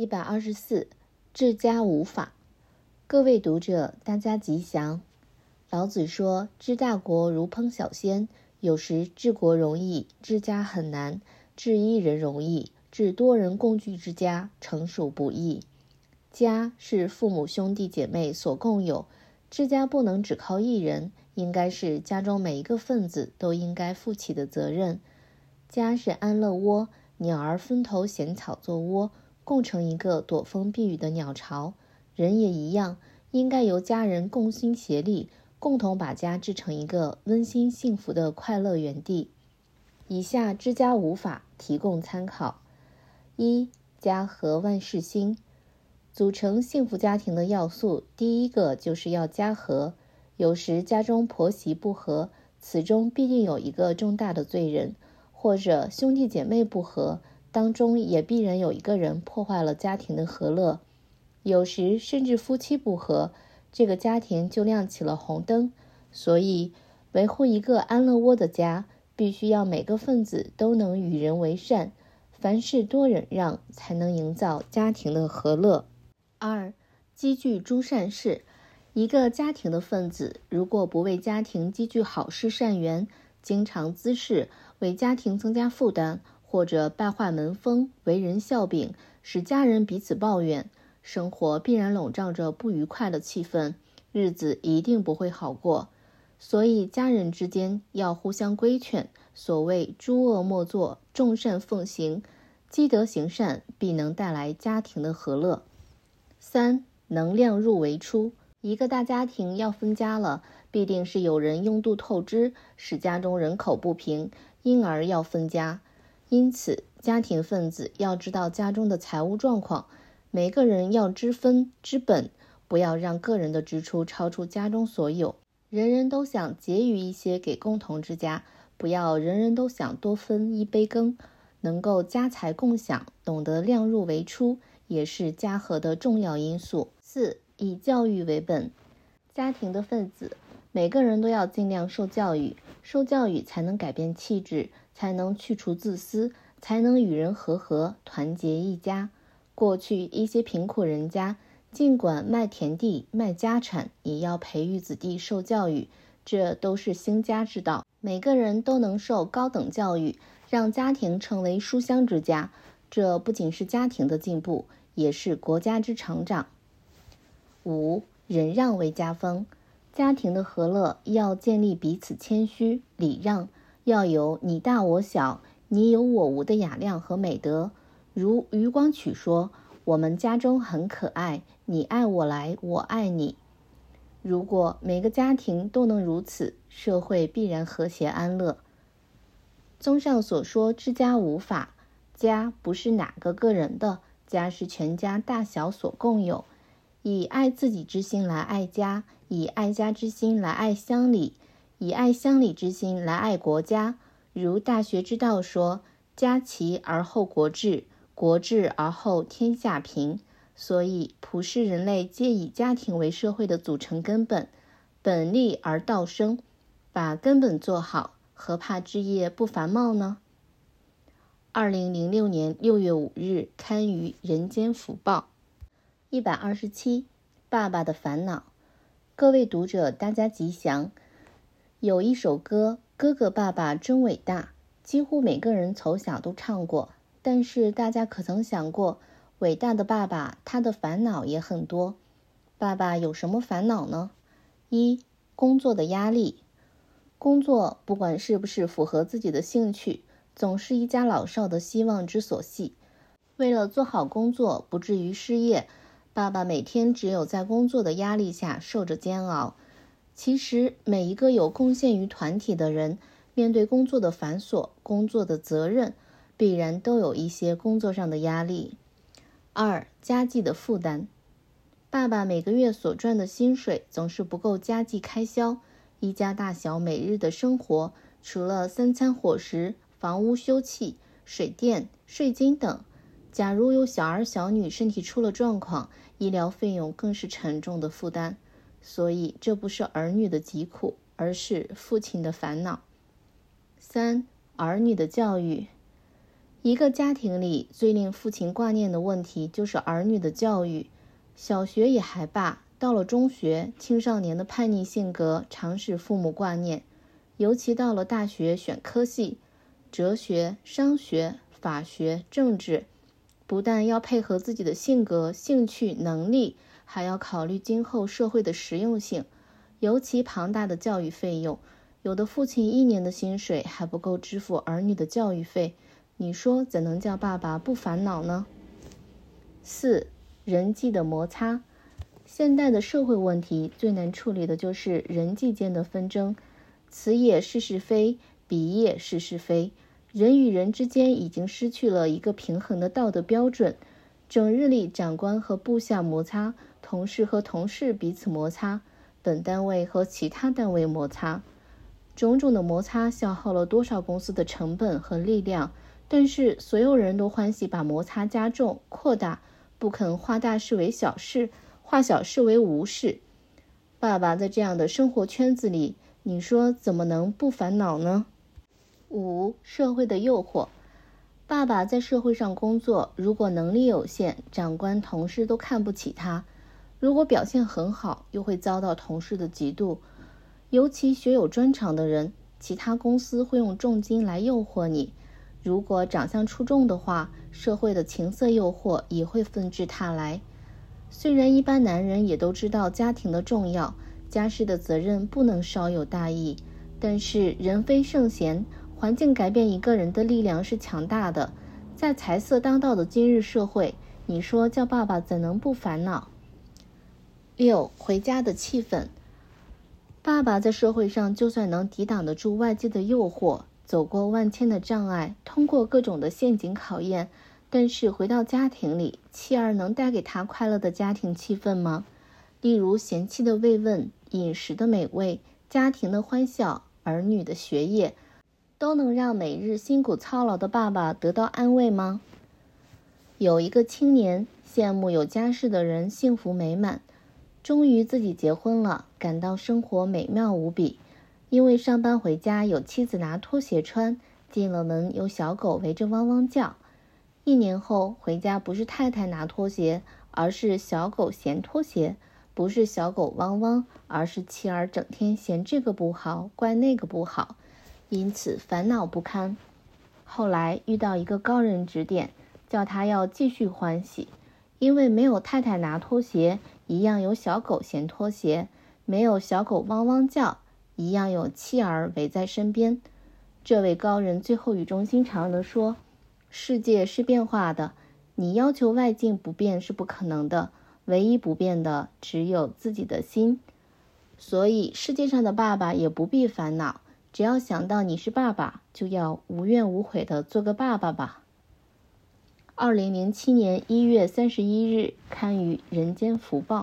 一百二十四，治家无法。各位读者，大家吉祥。老子说：“治大国如烹小鲜，有时治国容易，治家很难；治一人容易，治多人共聚之家，成属不易。”家是父母兄弟姐妹所共有，治家不能只靠一人，应该是家中每一个分子都应该负起的责任。家是安乐窝，鸟儿分头衔草做窝。共成一个躲风避雨的鸟巢，人也一样，应该由家人共心协力，共同把家制成一个温馨幸福的快乐园地。以下之家五法提供参考：一、家和万事兴。组成幸福家庭的要素，第一个就是要家和。有时家中婆媳不和，此中必定有一个重大的罪人，或者兄弟姐妹不和。当中也必然有一个人破坏了家庭的和乐，有时甚至夫妻不和，这个家庭就亮起了红灯。所以，维护一个安乐窝的家，必须要每个分子都能与人为善，凡事多忍让，才能营造家庭的和乐。二，积聚诸善事。一个家庭的分子，如果不为家庭积聚好事善缘，经常滋事，为家庭增加负担。或者败坏门风，为人笑柄，使家人彼此抱怨，生活必然笼罩着不愉快的气氛，日子一定不会好过。所以家人之间要互相规劝。所谓诸恶莫作，众善奉行，积德行善，必能带来家庭的和乐。三，能量入为出。一个大家庭要分家了，必定是有人拥肚透支，使家中人口不平，因而要分家。因此，家庭分子要知道家中的财务状况，每个人要知分知本，不要让个人的支出超出家中所有。人人都想结余一些给共同之家，不要人人都想多分一杯羹。能够家财共享，懂得量入为出，也是家和的重要因素。四，以教育为本，家庭的分子每个人都要尽量受教育，受教育才能改变气质。才能去除自私，才能与人和和，团结一家。过去一些贫苦人家，尽管卖田地、卖家产，也要培育子弟受教育，这都是兴家之道。每个人都能受高等教育，让家庭成为书香之家，这不仅是家庭的进步，也是国家之成长。五，忍让为家风，家庭的和乐要建立彼此谦虚、礼让。要有你大我小、你有我无的雅量和美德。如余光曲说：“我们家中很可爱，你爱我来，我爱你。”如果每个家庭都能如此，社会必然和谐安乐。综上所说，治家五法，家不是哪个个人的，家是全家大小所共有。以爱自己之心来爱家，以爱家之心来爱乡里。以爱乡里之心来爱国家，如《大学之道》说：“家齐而后国治，国治而后天下平。”所以，普世人类皆以家庭为社会的组成根本，本立而道生，把根本做好，何怕枝叶不繁茂呢？二零零六年六月五日刊于《人间福报》，一百二十七，爸爸的烦恼。各位读者，大家吉祥。有一首歌，哥哥爸爸真伟大，几乎每个人从小都唱过。但是大家可曾想过，伟大的爸爸他的烦恼也很多。爸爸有什么烦恼呢？一、工作的压力。工作不管是不是符合自己的兴趣，总是一家老少的希望之所系。为了做好工作，不至于失业，爸爸每天只有在工作的压力下受着煎熬。其实，每一个有贡献于团体的人，面对工作的繁琐、工作的责任，必然都有一些工作上的压力。二、家计的负担。爸爸每个月所赚的薪水总是不够家计开销，一家大小每日的生活，除了三餐伙食、房屋修葺、水电、税金等，假如有小儿小女身体出了状况，医疗费用更是沉重的负担。所以，这不是儿女的疾苦，而是父亲的烦恼。三、儿女的教育，一个家庭里最令父亲挂念的问题就是儿女的教育。小学也还罢，到了中学，青少年的叛逆性格常使父母挂念。尤其到了大学选科系，哲学、商学、法学、政治，不但要配合自己的性格、兴趣、能力，还要考虑今后社会的实用性。尤其庞大的教育费用，有的父亲一年的薪水还不够支付儿女的教育费。你说怎能叫爸爸不烦恼呢？四、人际的摩擦，现代的社会问题最难处理的就是人际间的纷争。此也是是非，彼也是是非。人与人之间已经失去了一个平衡的道德标准。整日里，长官和部下摩擦，同事和同事彼此摩擦，本单位和其他单位摩擦，种种的摩擦消耗了多少公司的成本和力量？但是所有人都欢喜把摩擦加重、扩大，不肯化大事为小事，化小事为无事。爸爸在这样的生活圈子里，你说怎么能不烦恼呢？五、社会的诱惑。爸爸在社会上工作，如果能力有限，长官、同事都看不起他；如果表现很好，又会遭到同事的嫉妒。尤其学有专长的人，其他公司会用重金来诱惑你。如果长相出众的话，社会的情色诱惑也会纷至沓来。虽然一般男人也都知道家庭的重要，家事的责任不能稍有大意，但是人非圣贤，环境改变一个人的力量是强大的。在财色当道的今日社会，你说叫爸爸怎能不烦恼？六、回家的气氛。爸爸在社会上就算能抵挡得住外界的诱惑。走过万千的障碍，通过各种的陷阱考验，但是回到家庭里，妻儿能带给他快乐的家庭气氛吗？例如贤妻的慰问、饮食的美味、家庭的欢笑、儿女的学业，都能让每日辛苦操劳的爸爸得到安慰吗？有一个青年羡慕有家室的人幸福美满，终于自己结婚了，感到生活美妙无比。因为上班回家有妻子拿拖鞋穿，进了门有小狗围着汪汪叫。一年后回家不是太太拿拖鞋，而是小狗嫌拖鞋；不是小狗汪汪，而是妻儿整天嫌这个不好，怪那个不好，因此烦恼不堪。后来遇到一个高人指点，叫他要继续欢喜，因为没有太太拿拖鞋，一样有小狗嫌拖鞋；没有小狗汪汪叫。一样有妻儿围在身边。这位高人最后语重心长地说：“世界是变化的，你要求外境不变是不可能的。唯一不变的只有自己的心。所以世界上的爸爸也不必烦恼，只要想到你是爸爸，就要无怨无悔的做个爸爸吧。”二零零七年一月三十一日刊于《人间福报》。